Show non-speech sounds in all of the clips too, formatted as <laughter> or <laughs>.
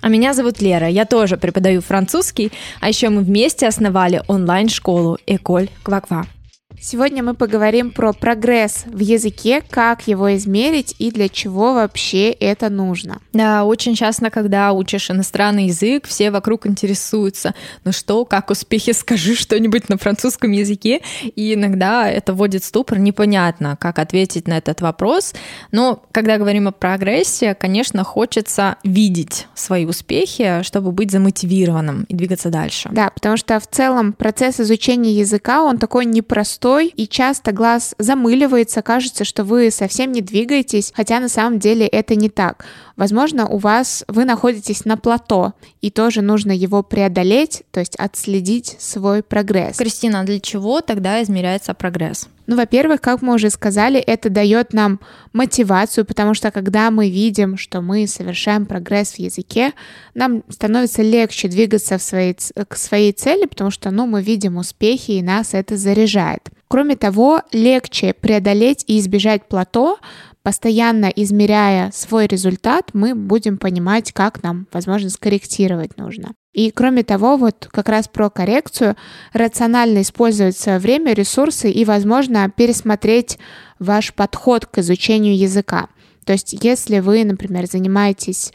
А меня зовут Лера, я тоже преподаю французский, а еще мы вместе основали онлайн-школу Эколь Кваква. Сегодня мы поговорим про прогресс в языке, как его измерить и для чего вообще это нужно. Да, очень часто, когда учишь иностранный язык, все вокруг интересуются, ну что, как успехи, скажи что-нибудь на французском языке, и иногда это вводит ступор, непонятно, как ответить на этот вопрос, но когда говорим о прогрессе, конечно, хочется видеть свои успехи, чтобы быть замотивированным и двигаться дальше. Да, потому что в целом процесс изучения языка, он такой непростой, пустой, и часто глаз замыливается, кажется, что вы совсем не двигаетесь, хотя на самом деле это не так. Возможно, у вас вы находитесь на плато, и тоже нужно его преодолеть, то есть отследить свой прогресс. Кристина, для чего тогда измеряется прогресс? Ну, во-первых, как мы уже сказали, это дает нам мотивацию, потому что когда мы видим, что мы совершаем прогресс в языке, нам становится легче двигаться в своей, к своей цели, потому что ну, мы видим успехи, и нас это заряжает. Кроме того, легче преодолеть и избежать плато, постоянно измеряя свой результат, мы будем понимать, как нам, возможно, скорректировать нужно. И кроме того, вот как раз про коррекцию, рационально использовать свое время, ресурсы и, возможно, пересмотреть ваш подход к изучению языка. То есть, если вы, например, занимаетесь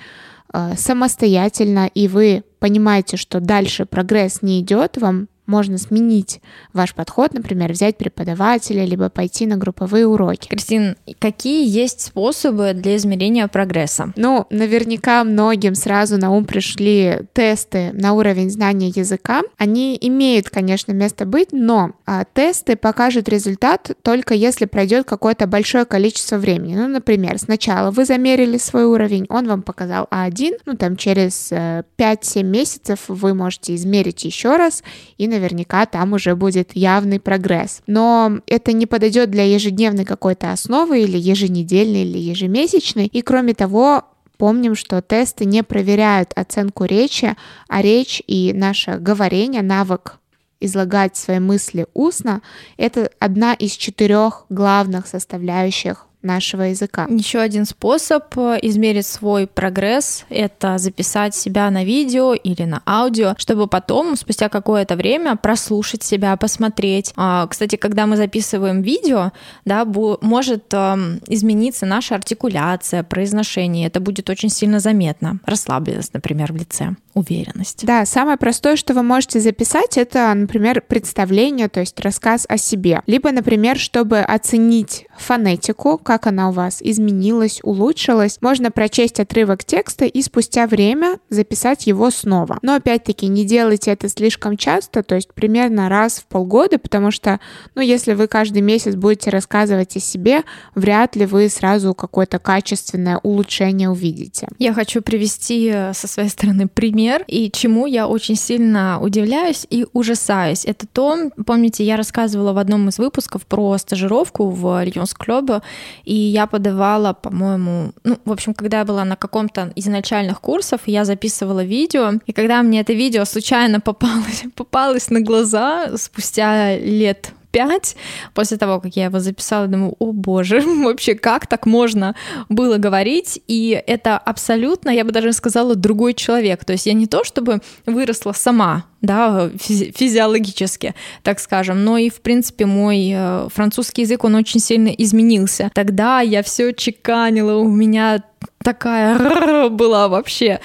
э, самостоятельно и вы понимаете, что дальше прогресс не идет, вам можно сменить ваш подход, например, взять преподавателя, либо пойти на групповые уроки. Кристин, какие есть способы для измерения прогресса? Ну, наверняка многим сразу на ум пришли тесты на уровень знания языка. Они имеют, конечно, место быть, но а, тесты покажут результат только если пройдет какое-то большое количество времени. Ну, например, сначала вы замерили свой уровень, он вам показал А1, ну, там через э, 5-7 месяцев вы можете измерить еще раз и наверняка там уже будет явный прогресс. Но это не подойдет для ежедневной какой-то основы или еженедельной или ежемесячной. И кроме того, Помним, что тесты не проверяют оценку речи, а речь и наше говорение, навык излагать свои мысли устно, это одна из четырех главных составляющих нашего языка. Еще один способ э, измерить свой прогресс — это записать себя на видео или на аудио, чтобы потом, спустя какое-то время, прослушать себя, посмотреть. А, кстати, когда мы записываем видео, да, может эм, измениться наша артикуляция, произношение. Это будет очень сильно заметно. Расслабленность, например, в лице, уверенность. Да, самое простое, что вы можете записать, это, например, представление, то есть рассказ о себе. Либо, например, чтобы оценить фонетику, как она у вас изменилась, улучшилась, можно прочесть отрывок текста и спустя время записать его снова. Но опять-таки не делайте это слишком часто, то есть примерно раз в полгода, потому что, ну, если вы каждый месяц будете рассказывать о себе, вряд ли вы сразу какое-то качественное улучшение увидите. Я хочу привести э, со своей стороны пример, и чему я очень сильно удивляюсь и ужасаюсь. Это то, помните, я рассказывала в одном из выпусков про стажировку в Льонс Клёбе, и я подавала, по-моему, ну, в общем, когда я была на каком-то из начальных курсов, я записывала видео, и когда мне это видео случайно попалось, <laughs> попалось на глаза спустя лет пять после того, как я его записала, думаю, о боже, <laughs> вообще как так можно было говорить? И это абсолютно, я бы даже сказала, другой человек. То есть я не то, чтобы выросла сама, да, физи- физиологически, так скажем, но и, в принципе, мой э, французский язык, он очень сильно изменился. Тогда я все чеканила, у меня такая <laughs> была вообще.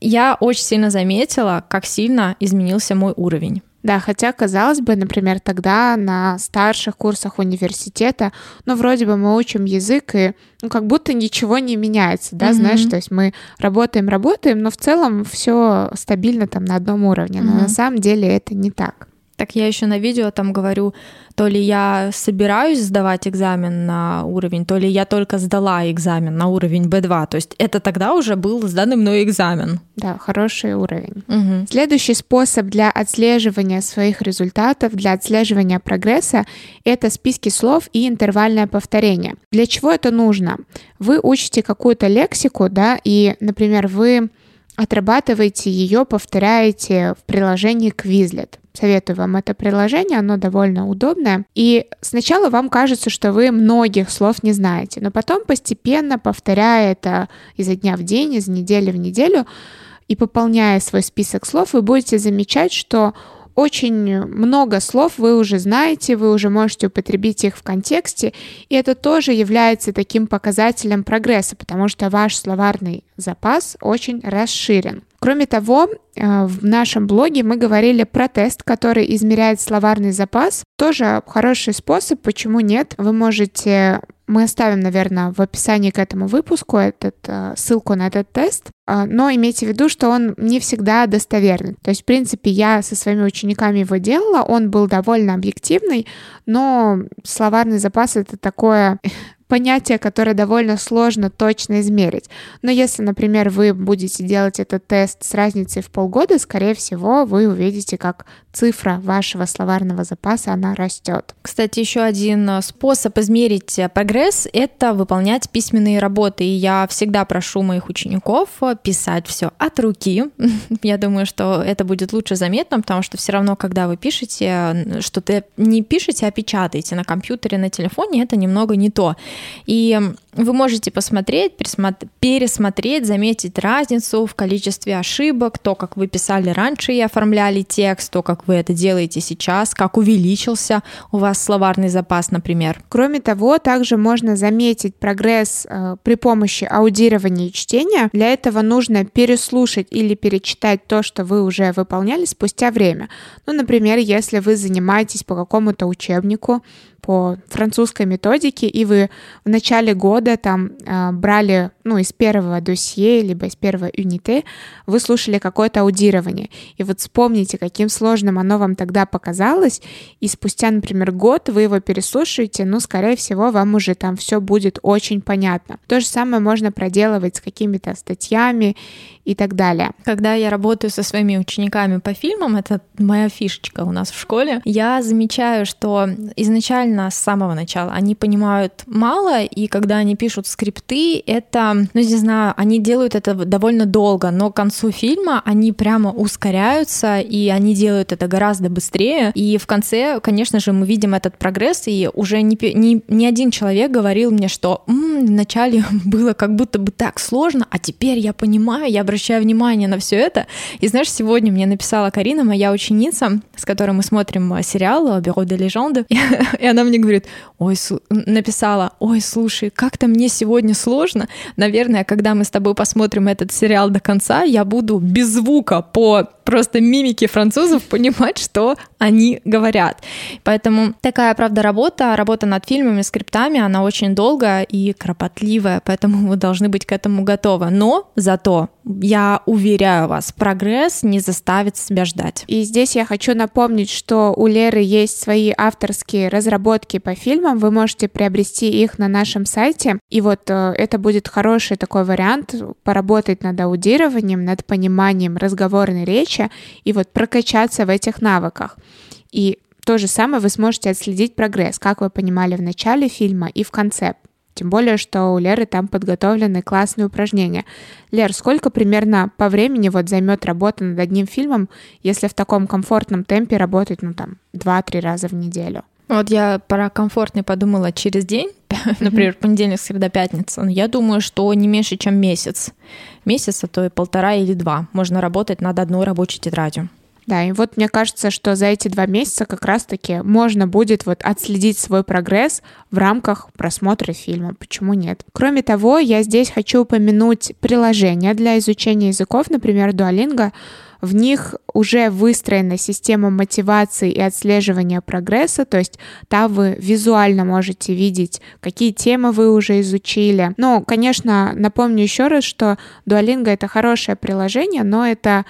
Я очень сильно заметила, как сильно изменился мой уровень. Да, хотя, казалось бы, например, тогда на старших курсах университета, ну, вроде бы мы учим язык, и ну, как будто ничего не меняется, да, mm-hmm. знаешь, то есть мы работаем, работаем, но в целом все стабильно там на одном уровне, но mm-hmm. на самом деле это не так. Так я еще на видео там говорю, то ли я собираюсь сдавать экзамен на уровень, то ли я только сдала экзамен на уровень B2. То есть это тогда уже был сданный мной экзамен. Да, хороший уровень. Мгм. Следующий способ для отслеживания своих результатов, для отслеживания прогресса, это списки слов и интервальное повторение. Для чего это нужно? Вы учите какую-то лексику, да, и, например, вы отрабатываете ее, повторяете в приложении Quizlet. Советую вам это приложение, оно довольно удобное. И сначала вам кажется, что вы многих слов не знаете, но потом постепенно, повторяя это изо дня в день, из недели в неделю, и пополняя свой список слов, вы будете замечать, что очень много слов вы уже знаете, вы уже можете употребить их в контексте, и это тоже является таким показателем прогресса, потому что ваш словарный запас очень расширен. Кроме того, э, в нашем блоге мы говорили про тест, который измеряет словарный запас. Тоже хороший способ, почему нет. Вы можете мы оставим, наверное, в описании к этому выпуску этот, э, ссылку на этот тест, А, но имейте в виду, что он не всегда достоверный. То есть, в принципе, я со своими учениками его делала, он был довольно объективный, но словарный запас — это такое <laughs> понятие, которое довольно сложно точно измерить. Но если, например, вы будете делать этот тест с разницей в полгода, скорее всего, вы увидите, как цифра вашего словарного запаса, она растет. Кстати, еще один э, способ измерить э, прогресс – это выполнять письменные работы. И я всегда прошу моих учеников э, писать все от руки. <laughs> Я думаю, что это будет лучше заметно, потому что все равно, когда вы пишете, что-то не пишете, а печатаете на компьютере, на телефоне, это немного не то. И вы можете посмотреть, пересмотреть, заметить разницу в количестве ошибок, то, как вы писали раньше и оформляли текст, то, как вы это делаете сейчас, как увеличился у вас словарный запас, например. Кроме того, также можно заметить прогресс э, при помощи аудирования и чтения. Для этого нужно переслушать или перечитать то, что вы уже выполняли спустя время. Ну, например, если вы занимаетесь по какому-то учебнику, по французской методике, и вы в начале года там э, брали, ну, из первого досье, либо из первого юниты, вы слушали какое-то аудирование. И вот вспомните, каким сложным оно вам тогда показалось, и спустя, например, год вы его переслушаете, ну, скорее всего, вам уже там все будет очень понятно. То же самое можно проделывать с какими-то статьями и так далее. Когда я работаю со своими учениками по фильмам, это моя фишечка у нас в школе, я замечаю, что изначально с самого начала они понимают мало, и когда они пишут скрипты, это, ну не знаю, они делают это довольно долго, но к концу фильма они прямо ускоряются, и они делают это гораздо быстрее, и в конце, конечно же, мы видим этот прогресс, и уже не, не, не один человек говорил мне, что М, вначале <laughs> было как будто бы так сложно, а теперь я понимаю, я обращаю внимание на все это. И знаешь, сегодня мне написала Карина, моя ученица, с которой мы смотрим э, сериал «Бюро де легенды», <laughs> и она мне говорит, ой, написала, ой, слушай, как-то мне сегодня сложно. Наверное, когда мы с тобой посмотрим этот сериал до конца, я буду без звука по просто мимики французов понимать, что они говорят. Поэтому такая, правда, работа, работа над фильмами, скриптами, она очень долгая и кропотливая, поэтому вы должны быть к этому готовы. Но зато, я уверяю вас, прогресс не заставит себя ждать. И здесь я хочу напомнить, что у Леры есть свои авторские разработки по фильмам, вы можете приобрести их на нашем сайте, и вот э, это будет хороший такой вариант поработать над аудированием, над пониманием разговорной речи, и вот прокачаться в этих навыках. И то же самое вы сможете отследить прогресс, как вы понимали в начале фильма и в конце. Тем более, что у Леры там подготовлены классные упражнения. Лер, сколько примерно по времени вот займет работа над одним фильмом, если в таком комфортном темпе работать, ну там, 2-3 раза в неделю? Вот я про комфортный подумала через день, <laughs> например, понедельник, среда, пятница. Я думаю, что не меньше, чем месяц. Месяц, а то и полтора или два можно работать над одной рабочей тетрадью. Да, и вот мне кажется, что за эти два месяца как раз-таки можно будет вот отследить свой прогресс в рамках просмотра фильма. Почему нет? Кроме того, я здесь хочу упомянуть приложения для изучения языков, например, Duolingo. В них уже выстроена система мотивации и отслеживания прогресса, то есть там вы визуально можете видеть, какие темы вы уже изучили. Ну, конечно, напомню еще раз, что Duolingo — это хорошее приложение, но это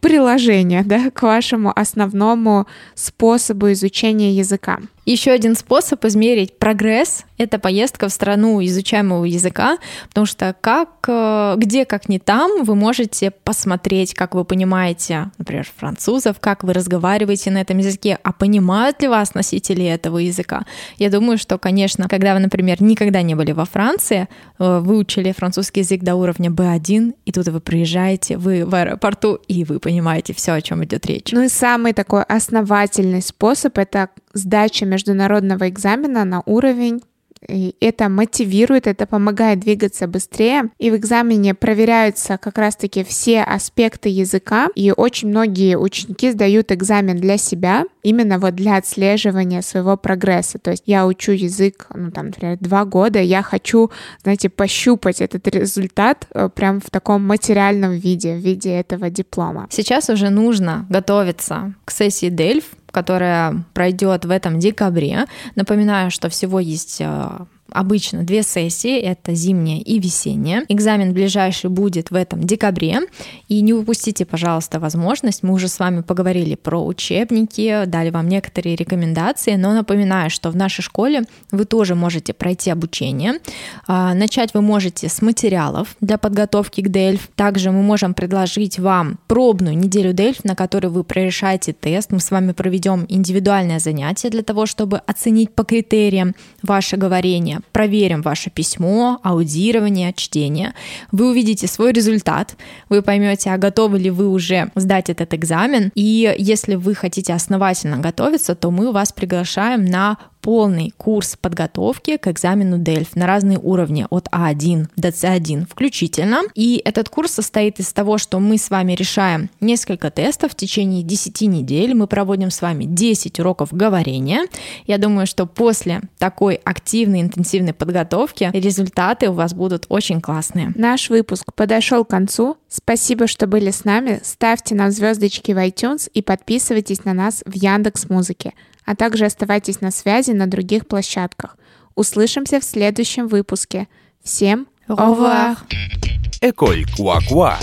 приложение да, к вашему основному способу изучения языка. Еще один способ измерить прогресс — это поездка в страну изучаемого языка, потому что как, э, где, как не там, вы можете посмотреть, как вы понимаете, например, французов, как вы разговариваете на этом языке, а понимают ли вас носители этого языка. Я думаю, что, конечно, когда вы, например, никогда не были во Франции, э, выучили французский язык до уровня B1, и тут вы приезжаете, вы в аэропорту, и вы понимаете все, о чем идет речь. Ну и самый такой основательный способ — это сдача международного экзамена на уровень и это мотивирует, это помогает двигаться быстрее. И в экзамене проверяются как раз-таки все аспекты языка. И очень многие ученики сдают экзамен для себя, именно вот для отслеживания своего прогресса. То есть я учу язык, ну там, например, два года, я хочу, знаете, пощупать этот результат э, прям в таком материальном виде, в виде этого диплома. Сейчас уже нужно готовиться к сессии Дельф, которая пройдет в этом декабре. Напоминаю, что всего есть э, обычно две сессии, это зимняя и весенняя. Экзамен ближайший будет в этом декабре, и не упустите, пожалуйста, возможность. Мы уже с вами поговорили про учебники, дали вам некоторые рекомендации, но напоминаю, что в нашей школе вы тоже можете пройти обучение. А, начать вы можете с материалов для подготовки к DELF. Также мы можем предложить вам пробную неделю DELF, на которой вы прорешаете тест. Мы с вами проведем индивидуальное занятие для того, чтобы оценить по критериям ваше говорение, проверим ваше письмо, аудирование, чтение. Вы увидите свой результат, вы поймете, а готовы ли вы уже сдать этот экзамен. И если вы хотите основательно готовиться, то мы вас приглашаем на полный курс подготовки к экзамену DELF на разные уровни от А1 до С1 включительно. И этот курс состоит из того, что мы с вами решаем несколько тестов в течение 10 недель. Мы проводим с вами 10 уроков говорения. Я думаю, что после такой активной, интенсивной подготовки результаты у вас будут очень классные. Наш выпуск подошел к концу. Спасибо, что были с нами. Ставьте нам звездочки в iTunes и подписывайтесь на нас в Яндекс Музыке а также оставайтесь на связи на других площадках. Услышимся в следующем выпуске. Всем au revoir! École Quoi Quoi